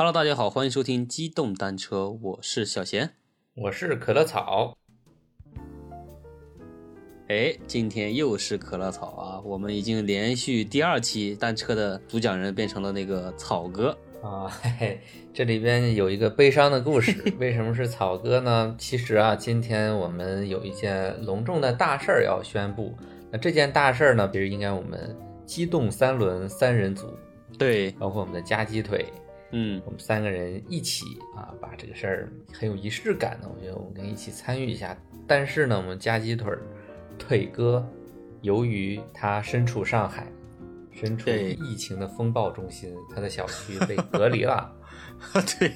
Hello，大家好，欢迎收听机动单车，我是小贤。我是可乐草，哎，今天又是可乐草啊！我们已经连续第二期单车的主讲人变成了那个草哥。啊，嘿嘿，这里边有一个悲伤的故事。为什么是草哥呢？其实啊，今天我们有一件隆重的大事儿要宣布。那这件大事儿呢，比如应该我们机动三轮三人组，对，包括我们的夹鸡腿，嗯，我们三个人一起啊，把这个事儿很有仪式感的，我觉得我们一起参与一下。但是呢，我们夹鸡腿儿腿哥，由于他身处上海，身处疫情的风暴中心，他的小区被隔离了。对，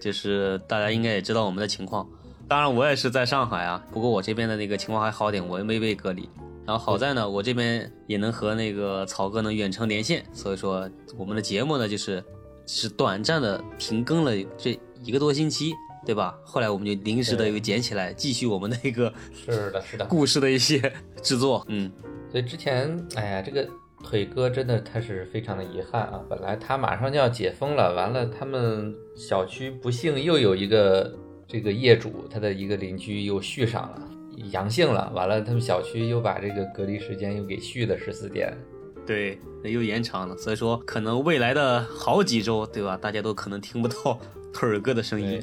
就是大家应该也知道我们的情况。当然，我也是在上海啊，不过我这边的那个情况还好点，我也没被隔离。然后好在呢，我这边也能和那个草哥能远程连线，所以说我们的节目呢，就是是短暂的停更了这一个多星期，对吧？后来我们就临时的又捡起来，继续我们的一个是的，是的。故事的一些 制作。嗯，所以之前，哎呀，这个腿哥真的他是非常的遗憾啊！本来他马上就要解封了，完了他们小区不幸又有一个这个业主，他的一个邻居又续上了阳性了，完了他们小区又把这个隔离时间又给续了十四天。对，那又延长了，所以说可能未来的好几周，对吧？大家都可能听不到腿儿哥的声音。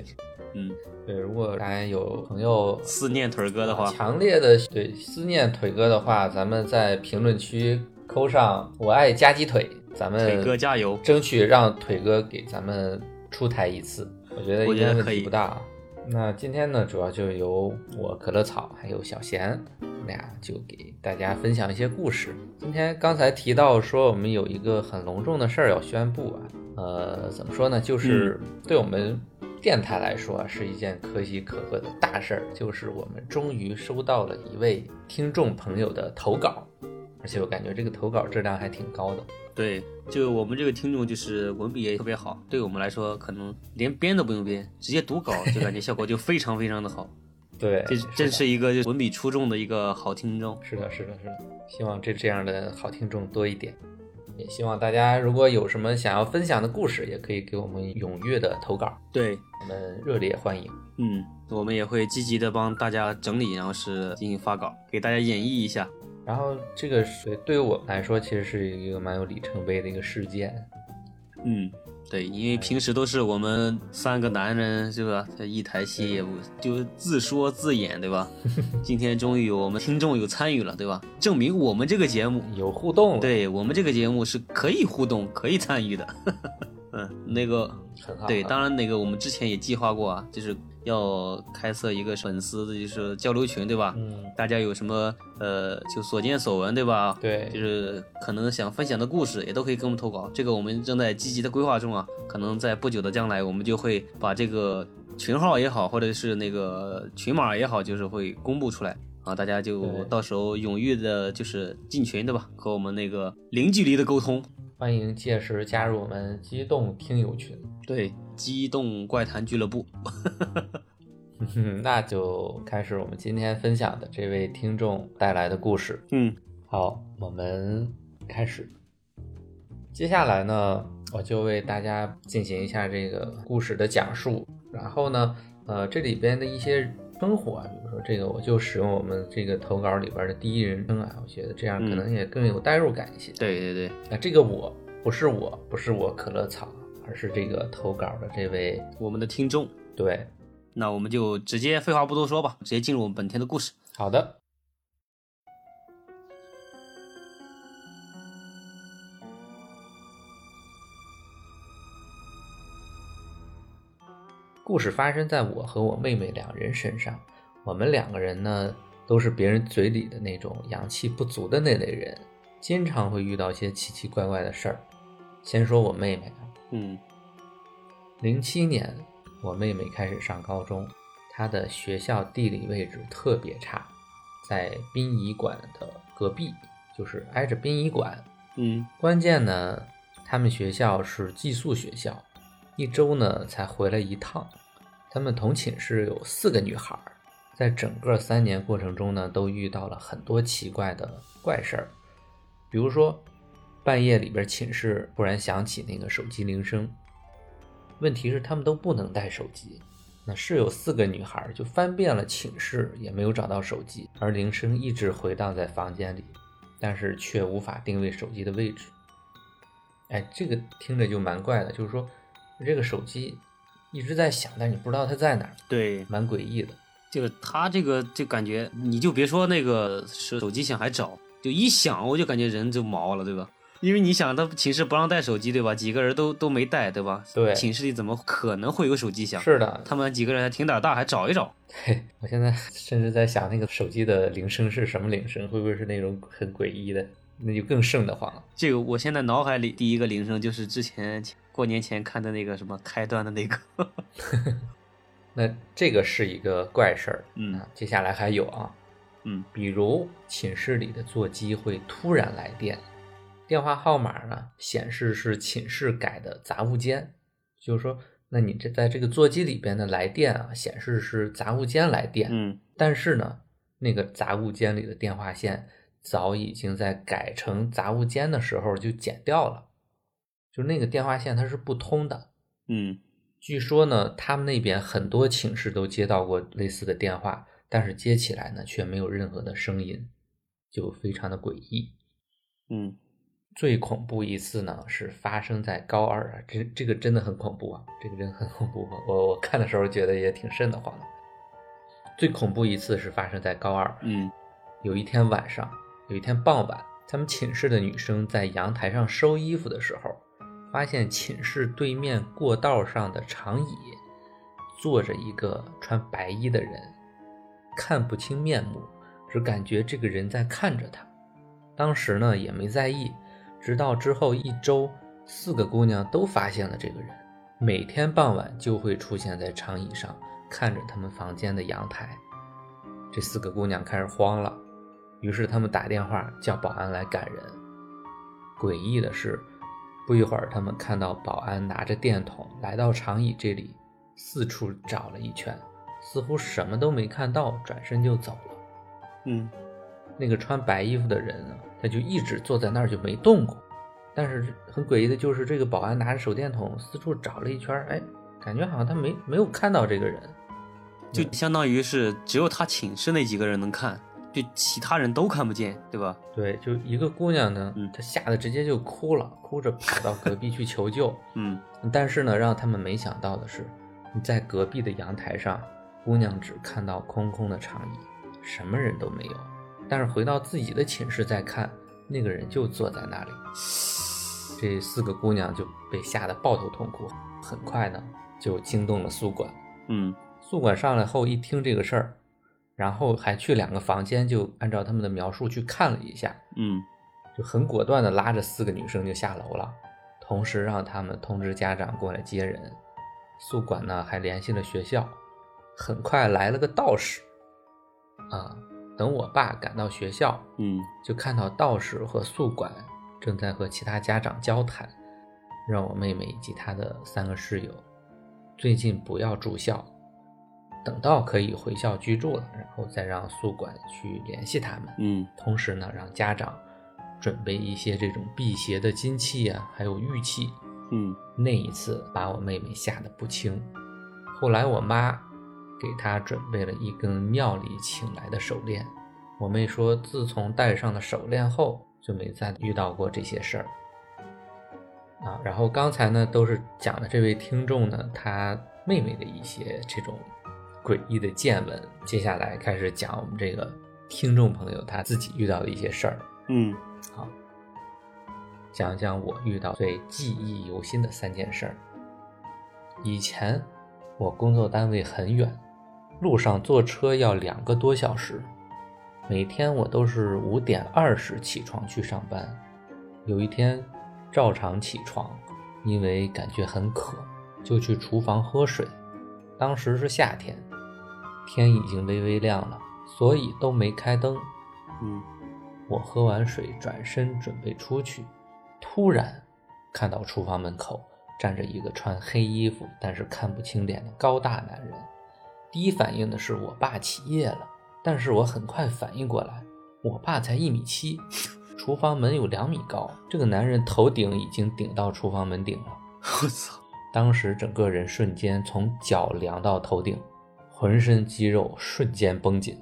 嗯，对，如果大家有朋友思念腿儿哥的话，强烈的对思念腿哥的话，咱们在评论区扣上“我爱夹鸡腿”，咱们腿哥加油！争取让腿哥给咱们出台一次，我觉得应该问题不大啊。那今天呢，主要就由我可乐草还有小贤我们俩就给大家分享一些故事。今天刚才提到说我们有一个很隆重的事儿要宣布啊，呃，怎么说呢？就是对我们电台来说啊，是一件可喜可贺的大事儿，就是我们终于收到了一位听众朋友的投稿，而且我感觉这个投稿质量还挺高的。对，就我们这个听众就是文笔也特别好，对我们来说可能连编都不用编，直接读稿就感觉效果就非常非常的好。对，这真是一个文笔出众的一个好听众。是的，是的，是的，希望这这样的好听众多一点。也希望大家如果有什么想要分享的故事，也可以给我们踊跃的投稿，对，我们热烈欢迎。嗯，我们也会积极的帮大家整理，然后是进行发稿，给大家演绎一下。然后这个是对于我们来说，其实是一个蛮有里程碑的一个事件。嗯，对，因为平时都是我们三个男人是吧，在一台戏也不就自说自演，对吧？今天终于有我们听众有参与了，对吧？证明我们这个节目，有互动，，对我们这个节目是可以互动、可以参与的。嗯，那个。对，当然那个我们之前也计划过啊，就是要开设一个粉丝的就是交流群，对吧？嗯，大家有什么呃就所见所闻，对吧？对就是可能想分享的故事，也都可以跟我们投稿。这个我们正在积极的规划中啊，可能在不久的将来，我们就会把这个群号也好，或者是那个群码也好，就是会公布出来啊，大家就到时候踊跃的就是进群，对吧？和我们那个零距离的沟通。欢迎届时加入我们机动听友群。对，机动怪谈俱乐部。嗯，那就开始我们今天分享的这位听众带来的故事。嗯，好，我们开始。接下来呢，我就为大家进行一下这个故事的讲述。然后呢，呃，这里边的一些称呼啊，比如说这个，我就使用我们这个投稿里边的第一人称啊，我觉得这样可能也更有代入感一些。对对对，那这个我不是我，不是我可乐草，而是这个投稿的这位，我们的听众。对，那我们就直接废话不多说吧，直接进入我们本天的故事。好的。故事发生在我和我妹妹两人身上。我们两个人呢，都是别人嘴里的那种阳气不足的那类人，经常会遇到一些奇奇怪怪的事儿。先说我妹妹啊，嗯零七年，我妹妹开始上高中，她的学校地理位置特别差，在殡仪馆的隔壁，就是挨着殡仪馆。嗯关键呢，他们学校是寄宿学校，一周呢才回来一趟。他们同寝室有四个女孩，在整个三年过程中呢，都遇到了很多奇怪的怪事儿，比如说半夜里边寝室忽然响起那个手机铃声，问题是他们都不能带手机。那室友四个女孩就翻遍了寝室，也没有找到手机，而铃声一直回荡在房间里，但是却无法定位手机的位置。哎，这个听着就蛮怪的，就是说这个手机一直在响，但你不知道它在哪儿，对，蛮诡异的。就是它这个就感觉，你就别说那个是手机响还找，就一响我就感觉人就毛了，对吧？因为你想，他寝室不让带手机，对吧？几个人都都没带，对吧？对，寝室里怎么可能会有手机响？是的，他们几个人还挺胆大，还找一找。嘿，我现在 甚至在想，那个手机的铃声是什么铃声？会不会是那种很诡异的？那就更瘆得慌了。这个，我现在脑海里第一个铃声就是之前过年前看的那个什么开端的那个。那这个是一个怪事儿。嗯，接下来还有啊，嗯，比如寝室里的座机会突然来电。电话号码呢显示是寝室改的杂物间，就是说，那你这在这个座机里边的来电啊，显示是杂物间来电，嗯，但是呢，那个杂物间里的电话线早已经在改成杂物间的时候就剪掉了，就那个电话线它是不通的，嗯，据说呢，他们那边很多寝室都接到过类似的电话，但是接起来呢却没有任何的声音，就非常的诡异，嗯。最恐怖一次呢，是发生在高二啊，这这个真的很恐怖啊，这个真的很恐怖。我我看的时候觉得也挺瘆得慌的。最恐怖一次是发生在高二，嗯，有一天晚上，有一天傍晚，他们寝室的女生在阳台上收衣服的时候，发现寝室对面过道上的长椅坐着一个穿白衣的人，看不清面目，只感觉这个人在看着他。当时呢也没在意。直到之后一周，四个姑娘都发现了这个人，每天傍晚就会出现在长椅上，看着他们房间的阳台。这四个姑娘开始慌了，于是他们打电话叫保安来赶人。诡异的是，不一会儿，他们看到保安拿着电筒来到长椅这里，四处找了一圈，似乎什么都没看到，转身就走了。嗯。那个穿白衣服的人呢，他就一直坐在那儿就没动过。但是很诡异的就是，这个保安拿着手电筒四处找了一圈，哎，感觉好像他没没有看到这个人，就相当于是只有他寝室那几个人能看，就其他人都看不见，对吧？对，就一个姑娘呢，她吓得直接就哭了，哭着跑到隔壁去求救。嗯，但是呢，让他们没想到的是，你在隔壁的阳台上，姑娘只看到空空的长椅，什么人都没有。但是回到自己的寝室再看，那个人就坐在那里。这四个姑娘就被吓得抱头痛哭。很快呢，就惊动了宿管。嗯，宿管上来后一听这个事儿，然后还去两个房间，就按照他们的描述去看了一下。嗯，就很果断的拉着四个女生就下楼了，同时让他们通知家长过来接人。宿管呢还联系了学校，很快来了个道士。啊。等我爸赶到学校，嗯，就看到道士和宿管正在和其他家长交谈，让我妹妹以及她的三个室友最近不要住校，等到可以回校居住了，然后再让宿管去联系他们。嗯，同时呢，让家长准备一些这种辟邪的金器啊，还有玉器。嗯，那一次把我妹妹吓得不轻。后来我妈。给她准备了一根庙里请来的手链，我妹说，自从戴上了手链后，就没再遇到过这些事儿。啊，然后刚才呢，都是讲的这位听众呢，他妹妹的一些这种诡异的见闻。接下来开始讲我们这个听众朋友他自己遇到的一些事儿。嗯，好，讲讲我遇到最记忆犹新的三件事儿。以前我工作单位很远。路上坐车要两个多小时，每天我都是五点二十起床去上班。有一天照常起床，因为感觉很渴，就去厨房喝水。当时是夏天，天已经微微亮了，所以都没开灯。嗯，我喝完水转身准备出去，突然看到厨房门口站着一个穿黑衣服但是看不清脸的高大男人。第一反应的是我爸起夜了，但是我很快反应过来，我爸才一米七，厨房门有两米高，这个男人头顶已经顶到厨房门顶了。我操！当时整个人瞬间从脚凉到头顶，浑身肌肉瞬间绷紧。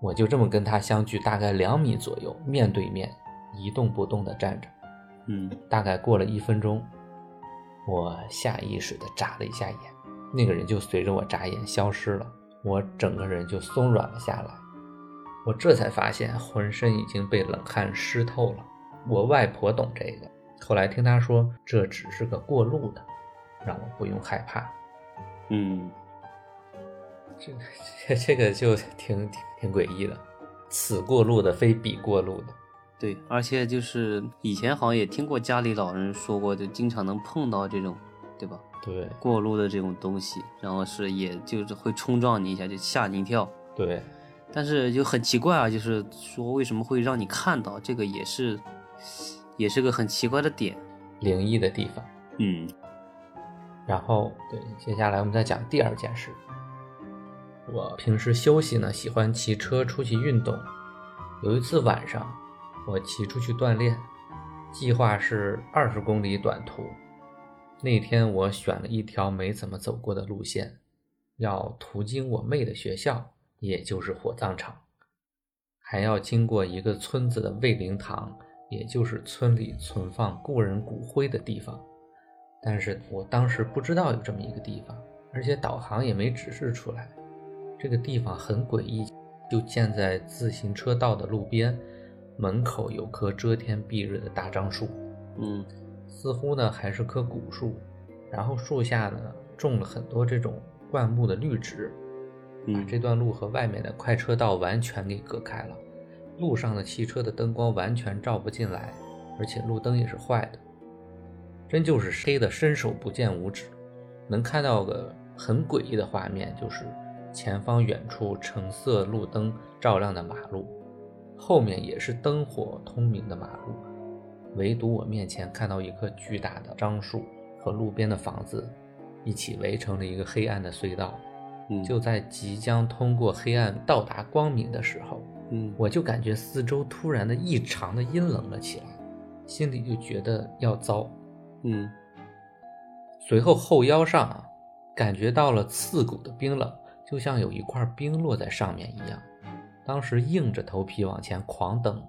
我就这么跟他相距大概两米左右，面对面一动不动地站着。嗯大概过了一分钟，我下意识地眨了一下眼，那个人就随着我眨眼消失了，我整个人就松软了下来。我这才发现浑身已经被冷汗湿透了。我外婆懂这个，后来听她说这只是个过路的，让我不用害怕。嗯，这这 这个就挺挺挺诡异的，此过路的非彼过路的。对，而且就是以前好像也听过家里老人说过，就经常能碰到这种，对吧？对过路的这种东西，然后是也就是会冲撞你一下，就吓你一跳。对，但是就很奇怪啊，就是说为什么会让你看到这个，也是也是个很奇怪的点。灵异的地方。嗯然后，对，接下来我们再讲第二件事。我平时休息呢，喜欢骑车出去运动。有一次晚上，我骑出去锻炼，计划是二十公里短途。那天我选了一条没怎么走过的路线，要途经我妹的学校，也就是火葬场，还要经过一个村子的慰灵堂，也就是村里存放故人骨灰的地方。但是我当时不知道有这么一个地方，而且导航也没指示出来。这个地方很诡异，就建在自行车道的路边，门口有棵遮天蔽日的大樟树，嗯似乎呢还是棵古树，然后树下呢种了很多这种灌木的绿植，把嗯这段路和外面的快车道完全给隔开了。路上的汽车的灯光完全照不进来，而且路灯也是坏的，真就是黑的伸手不见五指。能看到个很诡异的画面，就是前方远处橙色路灯照亮的马路，后面也是灯火通明的马路，唯独我面前看到一棵巨大的樟树和路边的房子一起围成了一个黑暗的隧道。嗯，就在即将通过黑暗到达光明的时候，嗯我就感觉四周突然的异常的阴冷了起来，心里就觉得要糟。嗯随后后腰上啊，感觉到了刺骨的冰冷，就像有一块冰落在上面一样。当时硬着头皮往前狂蹬，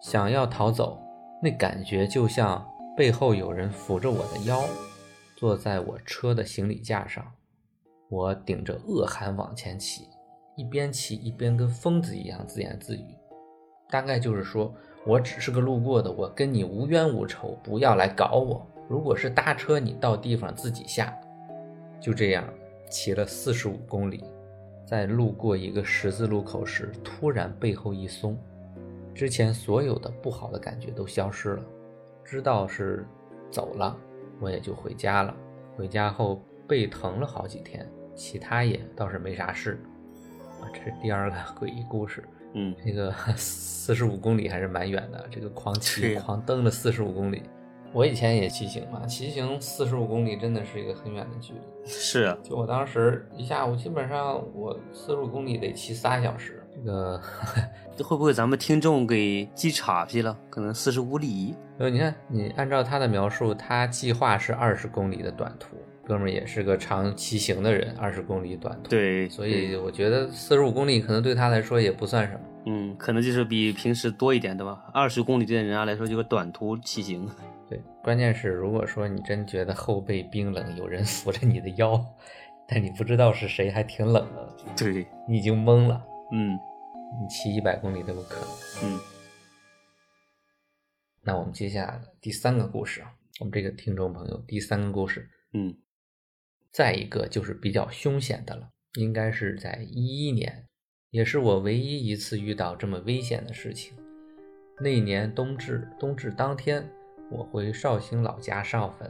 想要逃走，那感觉就像背后有人扶着我的腰，坐在我车的行李架上。我顶着恶寒往前骑，一边骑一边跟疯子一样自言自语，大概就是说我只是个路过的，我跟你无冤无仇，不要来搞我。如果是搭车，你到地方自己下。就这样骑了四十五公里，在路过一个十字路口时，突然背后一松，之前所有的不好的感觉都消失了，知道是走了，我也就回家了。回家后背疼了好几天，其他也倒是没啥事。啊，这是第二个 诡异故事。嗯这个 四十五公里还是蛮远的，这个狂骑狂蹬了四十五公里。我以前也骑行嘛，骑行四十五公里真的是一个很远的距离。是啊，就我当时一下午，基本上我四十五公里得骑仨小时。这个，会不会咱们听众给记岔劈了？可能四十五里。呃，你看，你按照他的描述，他计划是二十公里的短途，哥们儿也是个常骑行的人，二十公里短途。，对，所以我觉得四十五公里可能对他来说也不算什么。嗯，可能就是比平时多一点，对吧？二十公里对人家来说就是短途骑行。对，关键是如果说你真觉得后背冰冷，有人扶着你的腰，但你不知道是谁，还挺冷的，对，你已经懵了。嗯你骑一百公里都有可能。嗯那我们接下来第三个故事啊，我们这个听众朋友第三个故事，嗯再一个就是比较凶险的了，应该是在一一年，也是我唯一一次遇到这么危险的事情。那年冬至，冬至当天，我回绍兴老家上坟。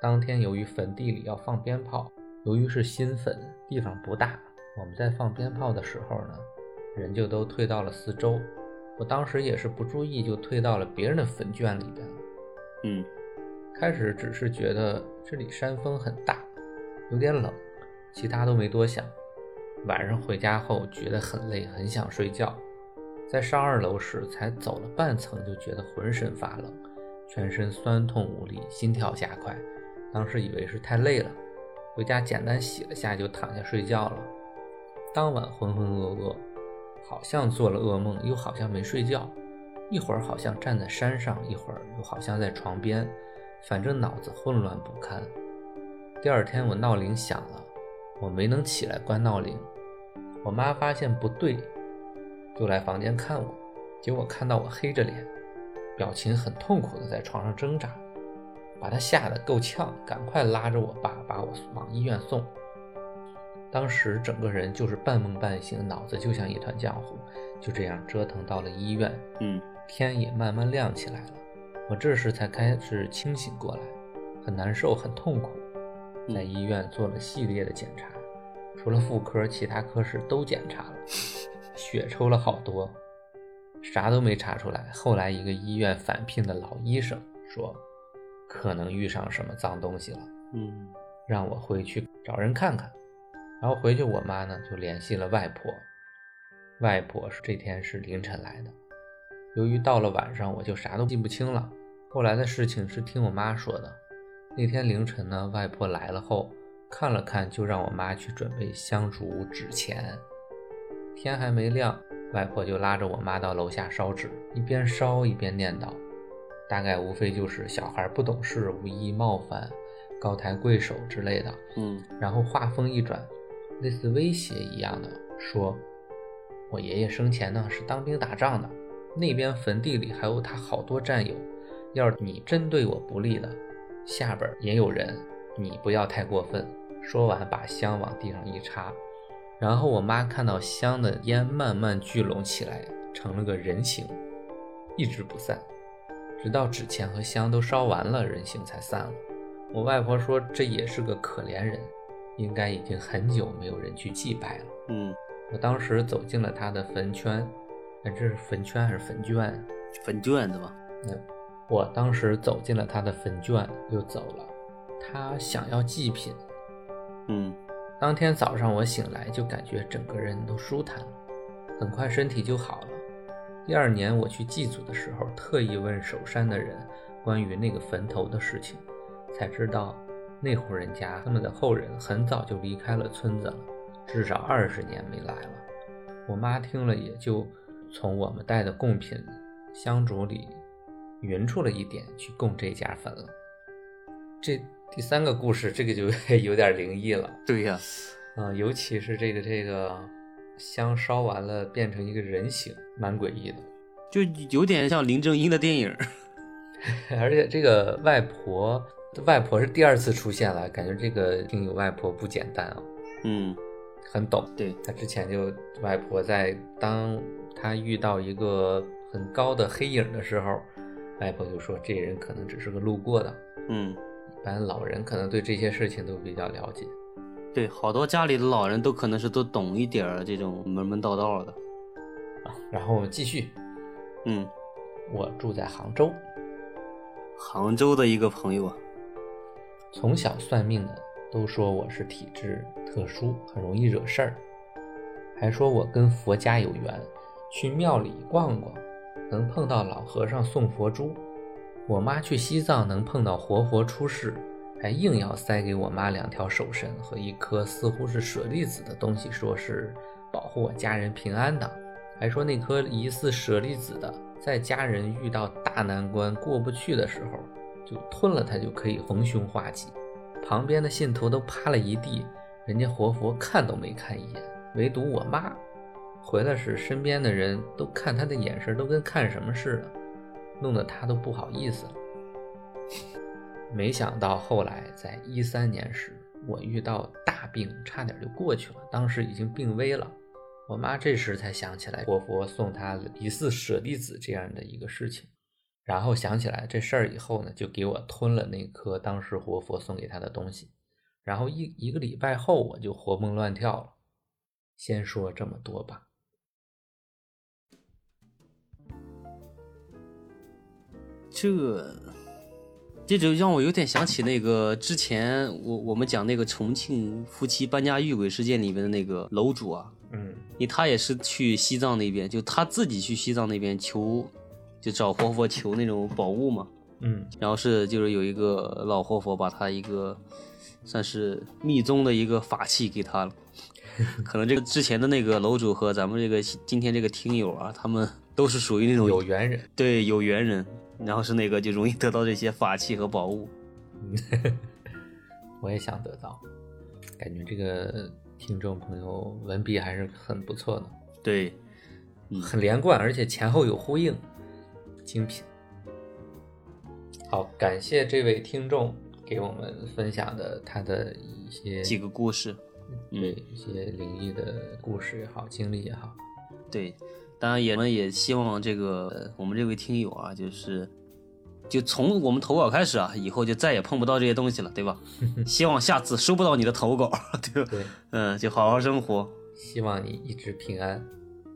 当天由于坟地里要放鞭炮，由于是新坟，地方不大，我们在放鞭炮的时候呢，人就都退到了四周。我当时也是不注意，就退到了别人的坟圈里边了。嗯开始只是觉得这里山风很大，有点冷，其他都没多想。晚上回家后觉得很累，很想睡觉。在上二楼时，才走了半层就觉得浑身发冷，全身酸痛无力，心跳加快，当时以为是太累了，回家简单洗了下就躺下睡觉了。当晚浑浑噩噩，好像做了噩梦，又好像没睡觉。一会儿好像站在山上，一会儿又好像在床边，反正脑子混乱不堪。第二天我闹铃响了，我没能起来关闹铃。我妈发现不对，就来房间看我，结果看到我黑着脸，表情很痛苦的在床上挣扎，把他吓得够呛，赶快拉着我爸把我往医院送。当时整个人就是半梦半醒，脑子就像一团浆糊，就这样折腾到了医院。嗯，天也慢慢亮起来了，我这时才开始清醒过来，很难受，很痛苦。在医院做了系列的检查，除了妇科，其他科室都检查了，血抽了好多，啥都没查出来。后来一个医院返聘的老医生说，可能遇上什么脏东西了，嗯，让我回去找人看看。然后回去，我妈呢就联系了外婆。外婆是这天是凌晨来的，由于到了晚上，我就啥都记不清了。后来的事情是听我妈说的。那天凌晨呢，外婆来了后看了看，就让我妈去准备香烛纸钱。天还没亮，外婆就拉着我妈到楼下烧纸，一边烧一边念叨，大概无非就是小孩不懂事，无意冒犯，高抬贵手之类的。嗯，然后话锋一转。类似威胁一样的说：“我爷爷生前呢是当兵打仗的，那边坟地里还有他好多战友。要是你真对我不利的，下边也有人，你不要太过分。”说完，把香往地上一插，然后我妈看到香的烟慢慢聚拢起来，成了个人形，一直不散，直到纸钱和香都烧完了，人形才散了。我外婆说：“这也是个可怜人。”应该已经很久没有人去祭拜了。嗯，我当时走进了他的坟圈，哎，这是坟圈还是坟圈？坟圈子吧？嗯我当时走进了他的坟圈，又走了。他想要祭品。嗯，当天早上我醒来就感觉整个人都舒坦了，很快身体就好了。第二年我去祭祖的时候，特意问守山的人关于那个坟头的事情，才知道。那户人家，他们的后人很早就离开了村子了，至少二十年没来了。我妈听了，也就从我们带的贡品香烛里匀出了一点去供这家坟了。这第三个故事，这个就 有点灵异了。对呀，啊，尤其是这个这个香烧完了变成一个人形，蛮诡异的，就有点像林正英的电影。而且这个外婆。外婆是第二次出现了，感觉这个听友外婆不简单啊。嗯，很懂。对他之前就外婆在当他遇到一个很高的黑影的时候，外婆就说这人可能只是个路过的。嗯，一般老人可能对这些事情都比较了解。对，好多家里的老人都可能是都懂一点儿这种门门道道的。啊，然后我们继续。嗯，我住在杭州，杭州的一个朋友啊。从小算命的都说我是体质特殊，很容易惹事儿，还说我跟佛家有缘，去庙里逛逛能碰到老和尚送佛珠。我妈去西藏能碰到活佛出世，还硬要塞给我妈两条手绳和一颗似乎是舍利子的东西，说是保护我家人平安的，还说那颗疑似舍利子的，在家人遇到大难关过不去的时候。就吞了它就可以逢凶化吉，旁边的信徒都趴了一地，人家活佛看都没看一眼，唯独我妈回来时，身边的人都看她的眼神都跟看什么似的，弄得他都不好意思了。没想到后来在一三年时，我遇到大病，差点就过去了，当时已经病危了。我妈这时才想起来活佛送她疑似舍利子这样的一个事情。然后想起来这事儿以后呢，就给我吞了那颗当时活佛送给他的东西。然后一一个礼拜后，我就活蹦乱跳了。先说这么多吧。这，这就让我有点想起那个之前我我们讲那个重庆夫妻搬家遇鬼事件里面的那个楼主啊，嗯，因为他也是去西藏那边，就他自己去西藏那边求。就找活佛求那种宝物嘛，嗯然后是就是有一个老活佛把他一个算是密宗的一个法器给他了，可能这个之前的那个楼主和咱们这个今天这个听友啊，他们都是属于那种有缘人。对有缘人，然后是那个就容易得到这些法器和宝物。我也想得到，感觉这个听众朋友文笔还是很不错的，对，嗯很连贯，而且前后有呼应，精品。好，感谢这位听众给我们分享的他的一些几个故事，对一些灵异的故事也好，经历也好。对，当然也我们也希望这个我们这位听友啊，就是就从我们投稿开始啊，以后就再也碰不到这些东西了，对吧？希望下次收不到你的投稿，对吧？对，嗯，就好好生活。希望你一直平安，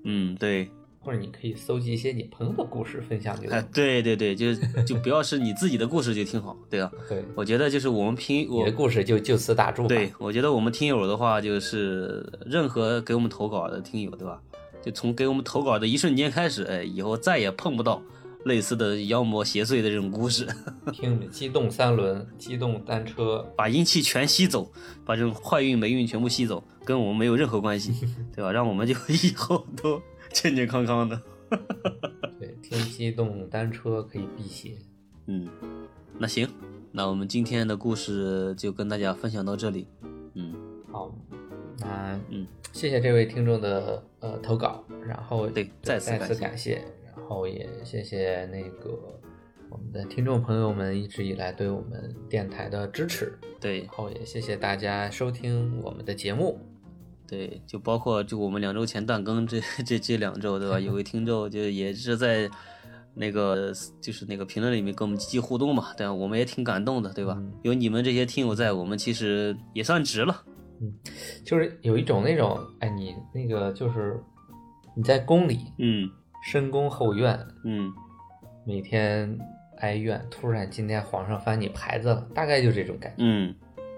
嗯，对，或者你可以搜集一些你朋友的故事分享给哎我。，对对对，就就不要是你自己的故事就挺好，对啊。对，我觉得就是我们听我你的故事就就此打住。对，我觉得我们听友的话，就是任何给我们投稿的听友，对吧？就从给我们投稿的一瞬间开始，哎，以后再也碰不到类似的妖魔邪祟的这种故事，听着机动三轮、机动单车，把阴气全吸走，把这种坏运霉运全部吸走，跟我们没有任何关系，对吧？让我们就 以后都健健康康的。对，听机动单车可以辟邪。嗯，那行，那我们今天的故事就跟大家分享到这里。嗯好，那嗯，谢谢这位听众的呃投稿，然后对再次再次感谢，然后也谢谢那个我们的听众朋友们一直以来对我们电台的支持，对然后也谢谢大家收听我们的节目。对，就包括就我们两周前断更这这这两周，对吧？有位听众就也是在那个就是那个评论里面跟我们积极互动嘛，对吧？我们也挺感动的，对吧？嗯有你们这些听友在，我们其实也算值了。就是有一种那种，哎，你那个就是你在宫里嗯深宫后院，嗯，每天哀怨，突然今天皇上翻你牌子了，大概就这种感觉。嗯，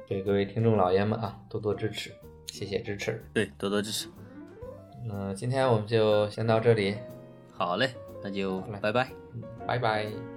对各位听众老爷们啊，多多支持，谢谢支持。对，多多支持。那今天我们就先到这里，好嘞，那就拜拜。拜拜。